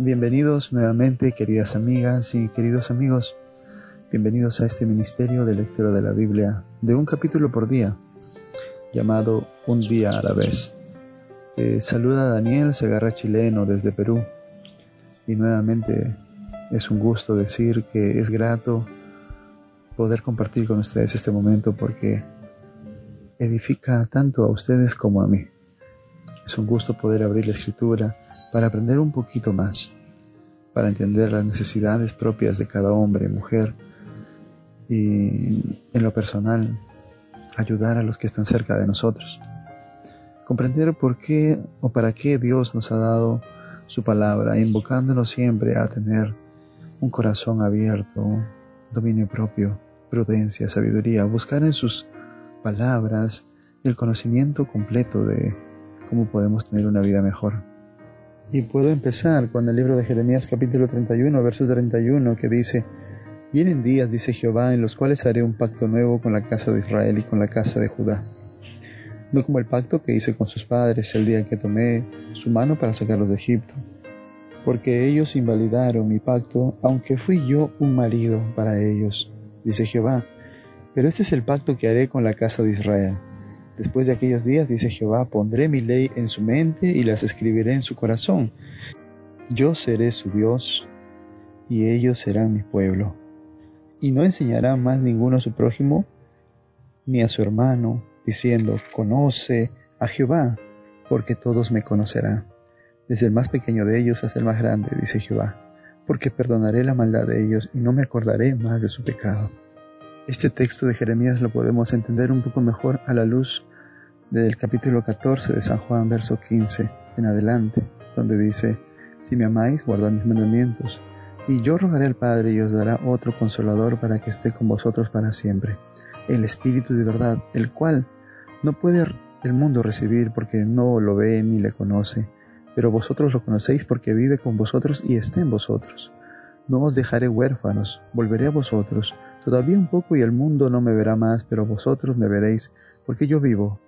Bienvenidos nuevamente, queridas amigas y queridos amigos. Bienvenidos a este ministerio de lectura de la Biblia de un capítulo por día, llamado Un día a la vez. Te saluda Daniel Segarra Chileno desde Perú. Y nuevamente es un gusto decir que es grato poder compartir con ustedes este momento porque edifica tanto a ustedes como a mí. Es un gusto poder abrir la escritura para aprender un poquito más, para entender las necesidades propias de cada hombre y mujer y en lo personal ayudar a los que están cerca de nosotros. Comprender por qué o para qué Dios nos ha dado su palabra, invocándonos siempre a tener un corazón abierto, dominio propio, prudencia, sabiduría, buscar en sus palabras el conocimiento completo de cómo podemos tener una vida mejor. Y puedo empezar con el libro de Jeremías capítulo 31, verso 31, que dice, Vienen días, dice Jehová, en los cuales haré un pacto nuevo con la casa de Israel y con la casa de Judá. No como el pacto que hice con sus padres el día que tomé su mano para sacarlos de Egipto. Porque ellos invalidaron mi pacto, aunque fui yo un marido para ellos, dice Jehová. Pero este es el pacto que haré con la casa de Israel Después de aquellos días, dice Jehová, pondré mi ley en su mente y las escribiré en su corazón. Yo seré su Dios y ellos serán mi pueblo. Y no enseñará más ninguno a su prójimo ni a su hermano, diciendo, conoce a Jehová, porque todos me conocerán, desde el más pequeño de ellos hasta el más grande, dice Jehová, porque perdonaré la maldad de ellos y no me acordaré más de su pecado. Este texto de Jeremías lo podemos entender un poco mejor a la luz del capítulo 14 de San Juan, verso 15 en adelante, donde dice, Si me amáis, guardad mis mandamientos, y yo rogaré al Padre y os dará otro consolador para que esté con vosotros para siempre, el Espíritu de verdad, el cual no puede el mundo recibir porque no lo ve ni le conoce, pero vosotros lo conocéis porque vive con vosotros y está en vosotros. No os dejaré huérfanos, volveré a vosotros. Todavía un poco y el mundo no me verá más, pero vosotros me veréis, porque yo vivo,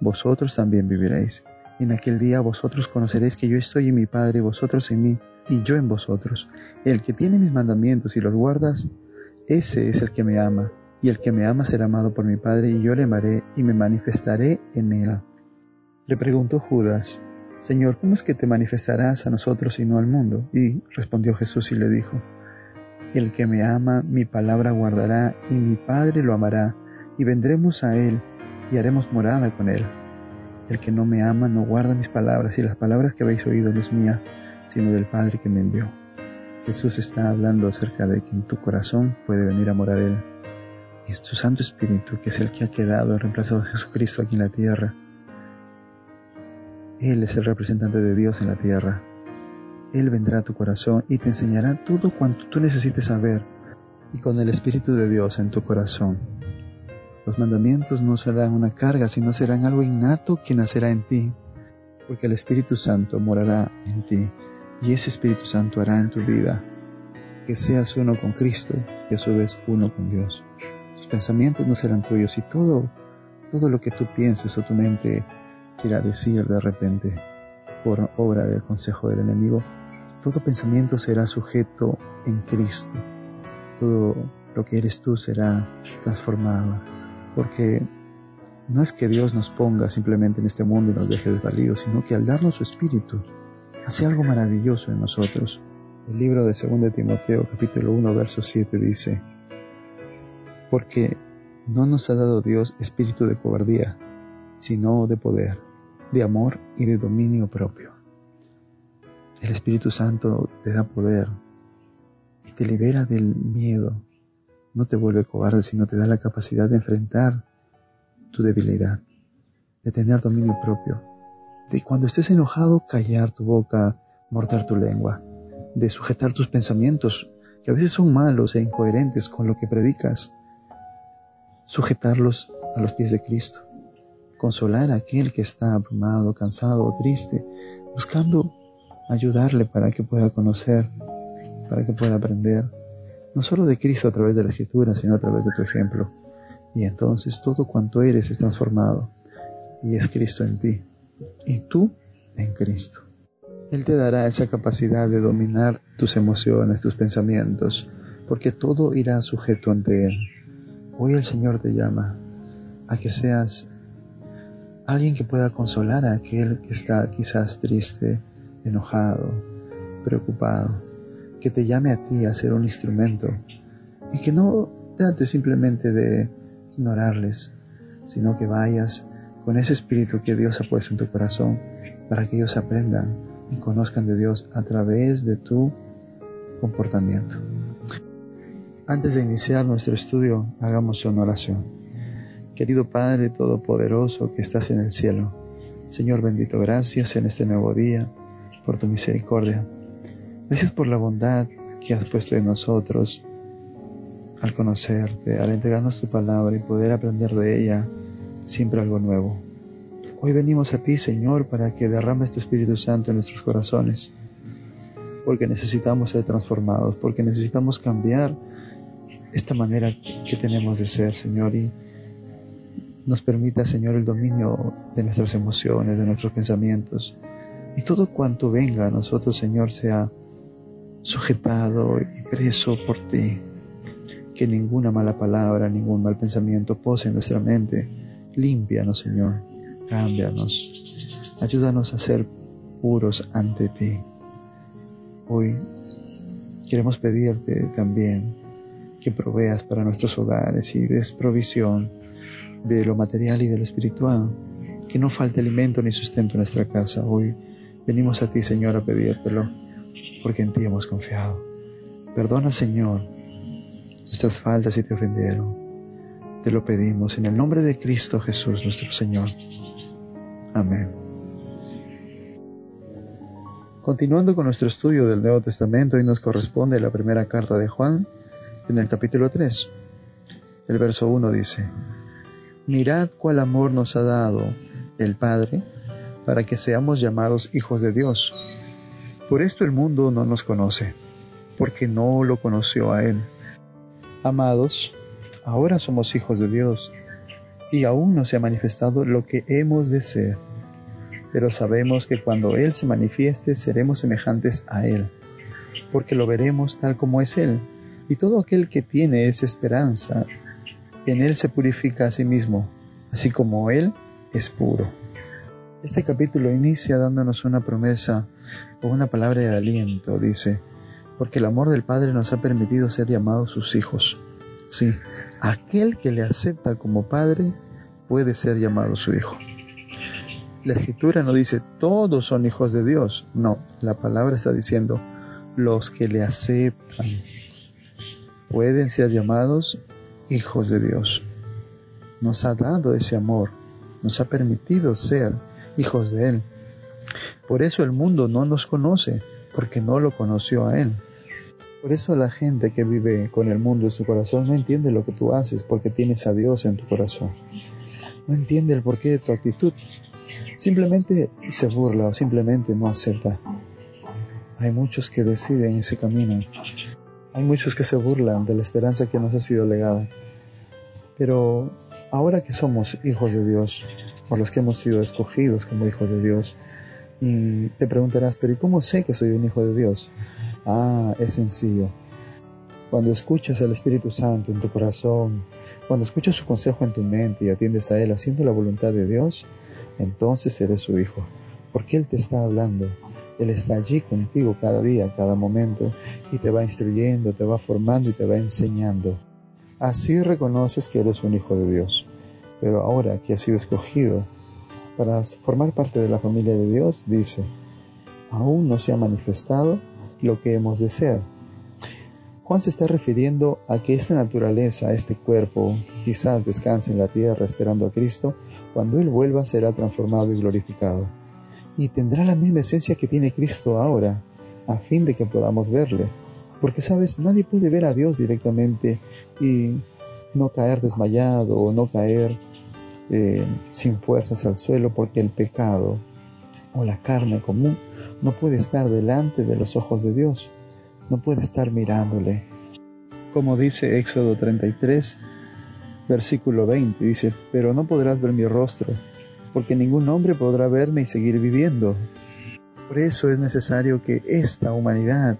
vosotros también viviréis. En aquel día vosotros conoceréis que yo estoy en mi Padre, vosotros en mí, y yo en vosotros. El que tiene mis mandamientos y los guardas, ese es el que me ama, y el que me ama será amado por mi Padre, y yo le amaré y me manifestaré en él. Le preguntó Judas, Señor, ¿cómo es que te manifestarás a nosotros y no al mundo? Y respondió Jesús y le dijo, El que me ama, mi palabra guardará, y mi Padre lo amará, y vendremos a él, y haremos morada con él. El que no me ama no guarda mis palabras, y las palabras que habéis oído no es mía, sino del Padre que me envió. Jesús está hablando acerca de que en tu corazón puede venir a morar Él. Y es tu Santo Espíritu, que es el que ha quedado reemplazado de Jesucristo aquí en la tierra, él es el representante de Dios en la tierra. Él vendrá a tu corazón y te enseñará todo cuanto tú necesites saber. Y con el Espíritu de Dios en tu corazón, los mandamientos no serán una carga, sino serán algo innato que nacerá en ti, porque el Espíritu Santo morará en ti y ese Espíritu Santo hará en tu vida que seas uno con Cristo y a su vez uno con Dios. Tus pensamientos no serán tuyos y todo, todo lo que tú pienses o tu mente quiera decir de repente por obra del consejo del enemigo, todo pensamiento será sujeto en Cristo. Todo lo que eres tú será transformado. Porque no es que Dios nos ponga simplemente en este mundo y nos deje desvalidos, sino que al darnos su espíritu, hace algo maravilloso en nosotros. El libro de 2 Timoteo capítulo 1 verso 7 dice, porque no nos ha dado Dios espíritu de cobardía, sino de poder, de amor y de dominio propio. El Espíritu Santo te da poder y te libera del miedo. No te vuelve cobarde, sino te da la capacidad de enfrentar tu debilidad, de tener dominio propio, de cuando estés enojado callar tu boca, morder tu lengua, de sujetar tus pensamientos, que a veces son malos e incoherentes con lo que predicas, sujetarlos a los pies de Cristo consolar a aquel que está abrumado, cansado o triste, buscando ayudarle para que pueda conocer, para que pueda aprender, no solo de Cristo a través de la Escritura, sino a través de tu ejemplo. Y entonces todo cuanto eres es transformado y es Cristo en ti y tú en Cristo. Él te dará esa capacidad de dominar tus emociones, tus pensamientos, porque todo irá sujeto ante Él. Hoy el Señor te llama a que seas alguien que pueda consolar a aquel que está quizás triste, enojado, preocupado, que te llame a ti a ser un instrumento y que no trate simplemente de ignorarles, sino que vayas con ese espíritu que Dios ha puesto en tu corazón para que ellos aprendan y conozcan de Dios a través de tu comportamiento. Antes de iniciar nuestro estudio, hagamos una oración. Querido Padre Todopoderoso que estás en el cielo, Señor bendito, gracias en este nuevo día por tu misericordia. Gracias por la bondad que has puesto en nosotros al conocerte, al entregarnos tu palabra y poder aprender de ella siempre algo nuevo. Hoy venimos a ti, Señor, para que derrames tu Espíritu Santo en nuestros corazones, porque necesitamos ser transformados, porque necesitamos cambiar esta manera que tenemos de ser, Señor, y nos permita, Señor, el dominio de nuestras emociones, de nuestros pensamientos, y todo cuanto venga a nosotros, Señor, sea sujetado y preso por ti. Que ninguna mala palabra, ningún mal pensamiento pose en nuestra mente. Límpianos, Señor. Cámbianos. Ayúdanos a ser puros ante ti. Hoy queremos pedirte también que proveas para nuestros hogares y des provisión de lo material y de lo espiritual, que no falte alimento ni sustento en nuestra casa. Hoy venimos a ti, Señor, a pedírtelo, porque en ti hemos confiado. Perdona, Señor, nuestras faltas si te ofendieron. Te lo pedimos en el nombre de Cristo Jesús, nuestro Señor. Amén. Continuando con nuestro estudio del Nuevo Testamento, hoy nos corresponde la primera carta de Juan, en el capítulo 3. El verso 1 dice, Mirad cuál amor nos ha dado el Padre para que seamos llamados hijos de Dios. Por esto el mundo no nos conoce, porque no lo conoció a Él. Amados, ahora somos hijos de Dios, y aún no se ha manifestado lo que hemos de ser, pero sabemos que cuando Él se manifieste seremos semejantes a Él, porque lo veremos tal como es Él y todo aquel que tiene esa esperanza, en Él se purifica a sí mismo, así como Él es puro. Este capítulo inicia dándonos una promesa o una palabra de aliento, dice, porque el amor del Padre nos ha permitido ser llamados sus hijos. Sí, aquel que le acepta como Padre puede ser llamado su hijo. La escritura no dice todos son hijos de Dios, no, la palabra está diciendo los que le aceptan, pueden ser llamados hijos de Dios. Nos ha dado ese amor, nos ha permitido ser hijos de Él. Por eso el mundo no nos conoce, porque no lo conoció a Él. Por eso la gente que vive con el mundo en su corazón no entiende lo que tú haces, porque tienes a Dios en tu corazón. No entiende el porqué de tu actitud. Simplemente se burla o simplemente no acepta. Hay muchos que deciden ese camino hay muchos que se burlan de la esperanza que nos ha sido legada. Pero ahora que somos hijos de Dios, o los que hemos sido escogidos como hijos de Dios, y te preguntarás, pero ¿y cómo sé que soy un hijo de Dios? Ah, es sencillo. Cuando escuchas al Espíritu Santo en tu corazón, cuando escuchas su consejo en tu mente y atiendes a Él haciendo la voluntad de Dios, entonces eres su hijo, porque Él te está hablando, él está allí contigo cada día, cada momento, y te va instruyendo, te va formando y te va enseñando. Así reconoces que eres un hijo de Dios. Pero ahora que has sido escogido para formar parte de la familia de Dios, dice, aún no se ha manifestado lo que hemos de ser. Juan se está refiriendo a que esta naturaleza, este cuerpo, quizás descanse en la tierra esperando a Cristo, cuando Él vuelva será transformado y glorificado y tendrá la misma esencia que tiene Cristo ahora, a fin de que podamos verle. Porque sabes, nadie puede ver a Dios directamente y no caer desmayado o no caer eh, sin fuerzas al suelo porque el pecado o la carne común no puede estar delante de los ojos de Dios, no puede estar mirándole. Como dice Éxodo 33, versículo 20, dice, pero no podrás ver mi rostro porque ningún hombre podrá verme y seguir viviendo. Por eso es necesario que esta humanidad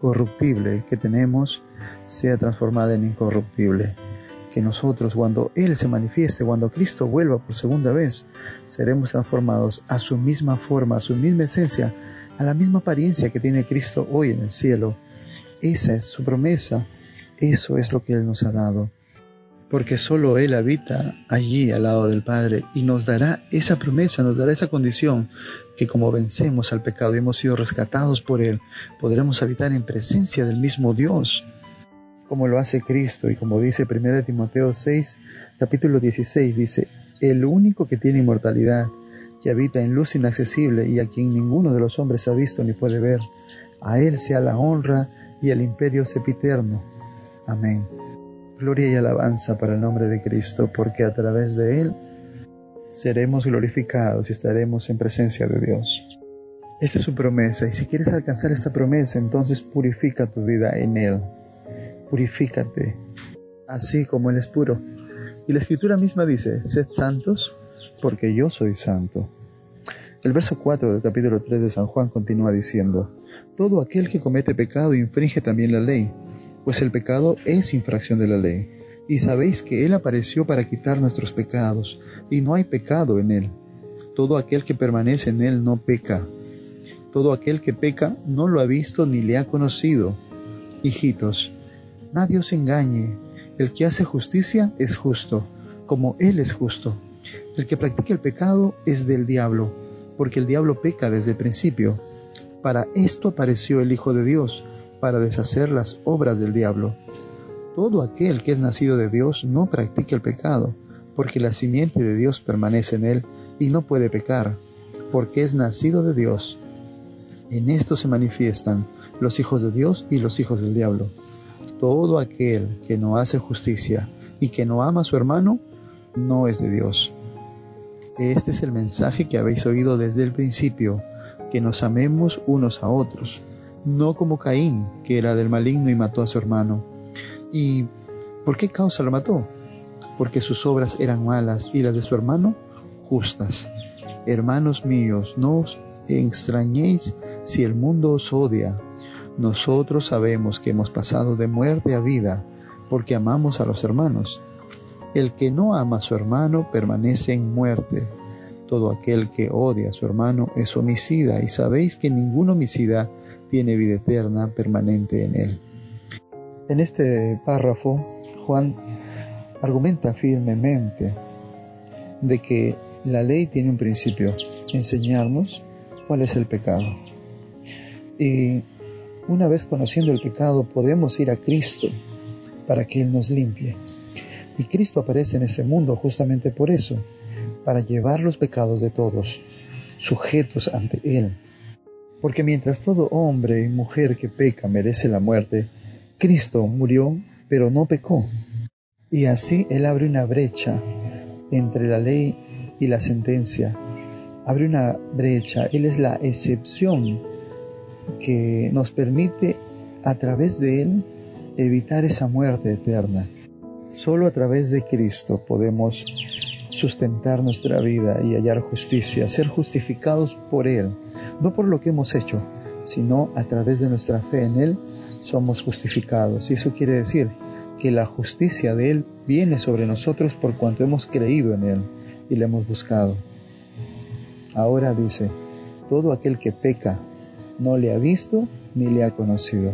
corruptible que tenemos sea transformada en incorruptible. Que nosotros, cuando Él se manifieste, cuando Cristo vuelva por segunda vez, seremos transformados a su misma forma, a su misma esencia, a la misma apariencia que tiene Cristo hoy en el cielo. Esa es su promesa, eso es lo que Él nos ha dado porque solo Él habita allí al lado del Padre y nos dará esa promesa, nos dará esa condición que como vencemos al pecado y hemos sido rescatados por Él, podremos habitar en presencia del mismo Dios, como lo hace Cristo y como dice 1 Timoteo 6, capítulo 16, dice, el único que tiene inmortalidad, que habita en luz inaccesible y a quien ninguno de los hombres ha visto ni puede ver, a Él sea la honra y el imperio sepiterno. Amén. Gloria y alabanza para el nombre de Cristo, porque a través de Él seremos glorificados y estaremos en presencia de Dios. Esta es su promesa y si quieres alcanzar esta promesa, entonces purifica tu vida en Él. Purifícate, así como Él es puro. Y la escritura misma dice, sed santos, porque yo soy santo. El verso 4 del capítulo 3 de San Juan continúa diciendo, todo aquel que comete pecado infringe también la ley pues el pecado es infracción de la ley. Y sabéis que Él apareció para quitar nuestros pecados, y no hay pecado en Él. Todo aquel que permanece en Él no peca. Todo aquel que peca no lo ha visto ni le ha conocido. Hijitos, nadie os engañe. El que hace justicia es justo, como Él es justo. El que practica el pecado es del diablo, porque el diablo peca desde el principio. Para esto apareció el Hijo de Dios para deshacer las obras del diablo. Todo aquel que es nacido de Dios no practica el pecado, porque la simiente de Dios permanece en él y no puede pecar, porque es nacido de Dios. En esto se manifiestan los hijos de Dios y los hijos del diablo. Todo aquel que no hace justicia y que no ama a su hermano, no es de Dios. Este es el mensaje que habéis oído desde el principio, que nos amemos unos a otros no como Caín, que era del maligno y mató a su hermano. ¿Y por qué causa lo mató? Porque sus obras eran malas y las de su hermano justas. Hermanos míos, no os extrañéis si el mundo os odia. Nosotros sabemos que hemos pasado de muerte a vida porque amamos a los hermanos. El que no ama a su hermano permanece en muerte. Todo aquel que odia a su hermano es homicida y sabéis que ningún homicida tiene vida eterna permanente en él. En este párrafo, Juan argumenta firmemente de que la ley tiene un principio, enseñarnos cuál es el pecado. Y una vez conociendo el pecado podemos ir a Cristo para que Él nos limpie. Y Cristo aparece en este mundo justamente por eso, para llevar los pecados de todos, sujetos ante Él. Porque mientras todo hombre y mujer que peca merece la muerte, Cristo murió, pero no pecó. Y así Él abre una brecha entre la ley y la sentencia. Abre una brecha. Él es la excepción que nos permite a través de Él evitar esa muerte eterna. Solo a través de Cristo podemos sustentar nuestra vida y hallar justicia, ser justificados por Él no por lo que hemos hecho, sino a través de nuestra fe en Él somos justificados. Y eso quiere decir que la justicia de Él viene sobre nosotros por cuanto hemos creído en Él y le hemos buscado. Ahora dice, todo aquel que peca no le ha visto ni le ha conocido.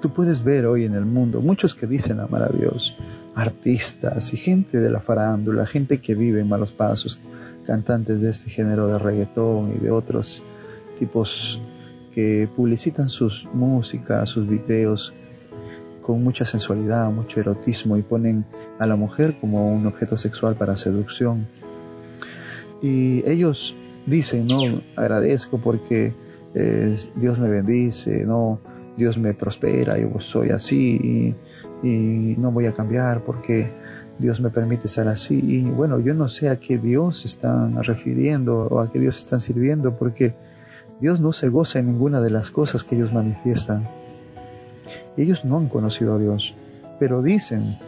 Tú puedes ver hoy en el mundo muchos que dicen amar a Dios, artistas y gente de la farándula, gente que vive en malos pasos, cantantes de este género de reggaetón y de otros tipos que publicitan sus músicas, sus videos con mucha sensualidad, mucho erotismo y ponen a la mujer como un objeto sexual para seducción. Y ellos dicen, no, agradezco porque Dios me bendice, no, Dios me prospera, yo soy así y, y no voy a cambiar porque Dios me permite estar así. Y bueno, yo no sé a qué Dios están refiriendo o a qué Dios están sirviendo, porque Dios no se goza en ninguna de las cosas que ellos manifiestan. Ellos no han conocido a Dios, pero dicen,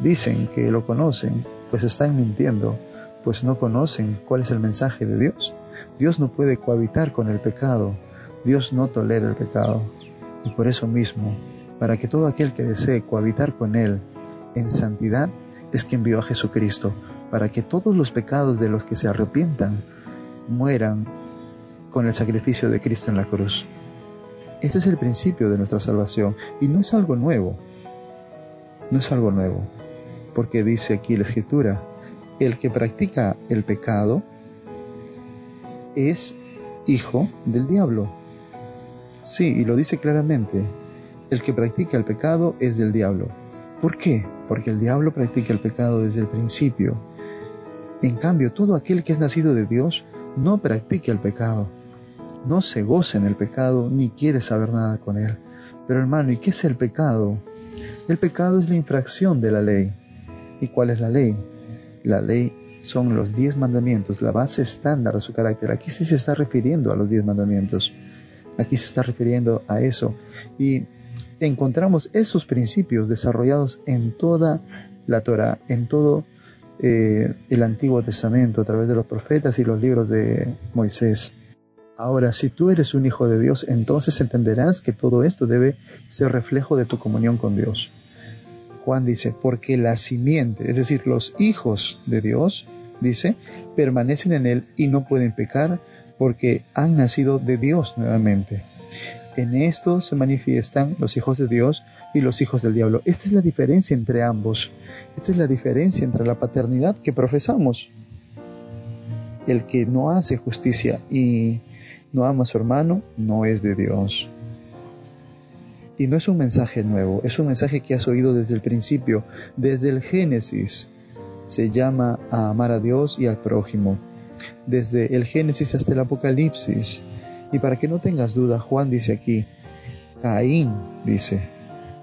dicen que lo conocen, pues están mintiendo, pues no conocen cuál es el mensaje de Dios. Dios no puede cohabitar con el pecado. Dios no tolera el pecado. Y por eso mismo, para que todo aquel que desee cohabitar con Él en santidad, es que envió a Jesucristo, para que todos los pecados de los que se arrepientan mueran con el sacrificio de Cristo en la cruz. Ese es el principio de nuestra salvación y no es algo nuevo. No es algo nuevo, porque dice aquí la escritura, el que practica el pecado es hijo del diablo. Sí, y lo dice claramente, el que practica el pecado es del diablo. ¿Por qué? Porque el diablo practica el pecado desde el principio. En cambio, todo aquel que es nacido de Dios no practica el pecado, no se goza en el pecado ni quiere saber nada con él. Pero hermano, ¿y qué es el pecado? El pecado es la infracción de la ley. ¿Y cuál es la ley? La ley son los diez mandamientos, la base estándar de su carácter. Aquí sí se está refiriendo a los diez mandamientos. Aquí se está refiriendo a eso. Y encontramos esos principios desarrollados en toda la Torah, en todo eh, el Antiguo Testamento, a través de los profetas y los libros de Moisés. Ahora, si tú eres un hijo de Dios, entonces entenderás que todo esto debe ser reflejo de tu comunión con Dios. Juan dice, porque la simiente, es decir, los hijos de Dios, dice, permanecen en él y no pueden pecar porque han nacido de Dios nuevamente. En esto se manifiestan los hijos de Dios y los hijos del diablo. Esta es la diferencia entre ambos. Esta es la diferencia entre la paternidad que profesamos. El que no hace justicia y no ama a su hermano no es de Dios. Y no es un mensaje nuevo, es un mensaje que has oído desde el principio, desde el Génesis. Se llama a amar a Dios y al prójimo, desde el Génesis hasta el Apocalipsis. Y para que no tengas duda, Juan dice aquí, Caín, dice,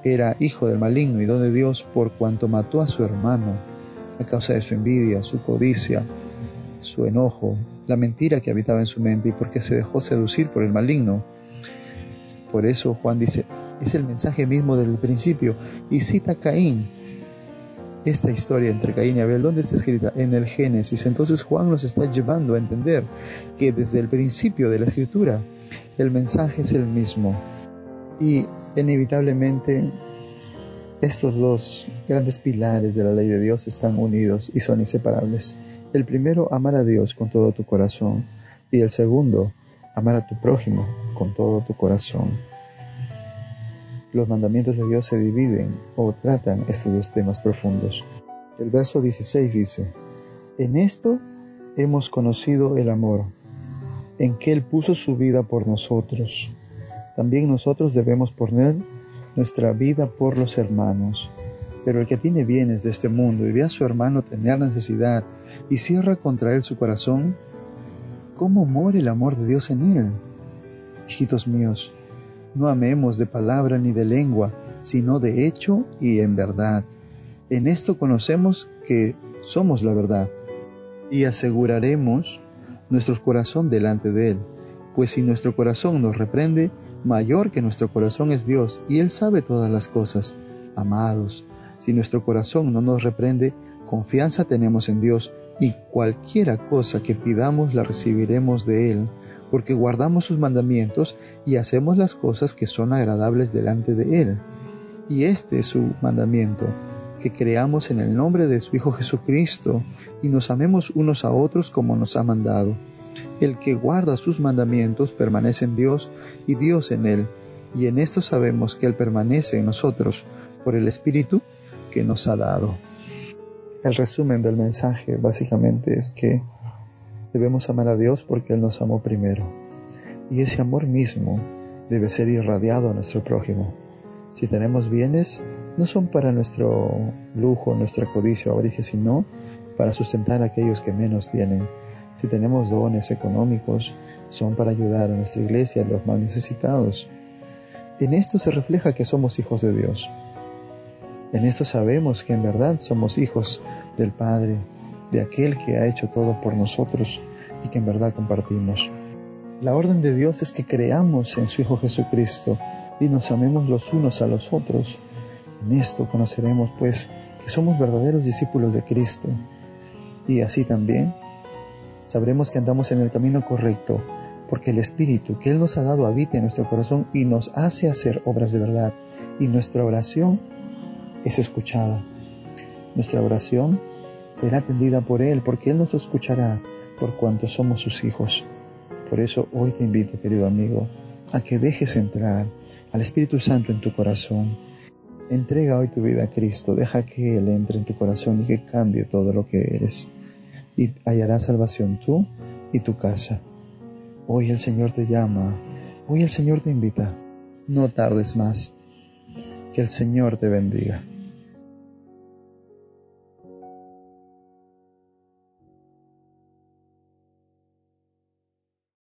era hijo del maligno y don de Dios por cuanto mató a su hermano a causa de su envidia, su codicia, su enojo, la mentira que habitaba en su mente y porque se dejó seducir por el maligno. Por eso Juan dice, es el mensaje mismo del principio. Y cita Caín. Esta historia entre Caín y Abel, ¿dónde está escrita? En el Génesis. Entonces Juan nos está llevando a entender que desde el principio de la escritura el mensaje es el mismo. Y inevitablemente estos dos grandes pilares de la ley de Dios están unidos y son inseparables. El primero, amar a Dios con todo tu corazón. Y el segundo, amar a tu prójimo con todo tu corazón los mandamientos de Dios se dividen o tratan estos dos temas profundos. El verso 16 dice, En esto hemos conocido el amor, en que Él puso su vida por nosotros. También nosotros debemos poner nuestra vida por los hermanos. Pero el que tiene bienes de este mundo y ve a su hermano tener necesidad y cierra contra él su corazón, ¿cómo muere el amor de Dios en él? Hijitos míos, no amemos de palabra ni de lengua, sino de hecho y en verdad. En esto conocemos que somos la verdad y aseguraremos nuestro corazón delante de Él, pues si nuestro corazón nos reprende, mayor que nuestro corazón es Dios y Él sabe todas las cosas. Amados, si nuestro corazón no nos reprende, confianza tenemos en Dios y cualquiera cosa que pidamos la recibiremos de Él porque guardamos sus mandamientos y hacemos las cosas que son agradables delante de Él. Y este es su mandamiento, que creamos en el nombre de su Hijo Jesucristo y nos amemos unos a otros como nos ha mandado. El que guarda sus mandamientos permanece en Dios y Dios en Él, y en esto sabemos que Él permanece en nosotros por el Espíritu que nos ha dado. El resumen del mensaje básicamente es que Debemos amar a Dios porque Él nos amó primero. Y ese amor mismo debe ser irradiado a nuestro prójimo. Si tenemos bienes, no son para nuestro lujo, nuestra codicia o avaricia, sino para sustentar a aquellos que menos tienen. Si tenemos dones económicos, son para ayudar a nuestra iglesia, a los más necesitados. En esto se refleja que somos hijos de Dios. En esto sabemos que en verdad somos hijos del Padre, de aquel que ha hecho todo por nosotros y que en verdad compartimos. La orden de Dios es que creamos en su Hijo Jesucristo y nos amemos los unos a los otros. En esto conoceremos pues que somos verdaderos discípulos de Cristo y así también Sabremos que andamos en el camino correcto porque el Espíritu que Él nos ha dado habita en nuestro corazón y nos hace hacer obras de verdad. Y nuestra oración es escuchada. Nuestra oración será atendida por Él porque Él nos escuchará por cuanto somos sus hijos. Por eso hoy te invito, querido amigo, a que dejes entrar al Espíritu Santo en tu corazón. Entrega hoy tu vida a Cristo, deja que Él entre en tu corazón y que cambie todo lo que eres. Y hallarás salvación tú y tu casa. Hoy el Señor te llama, hoy el Señor te invita. No tardes más. Que el Señor te bendiga.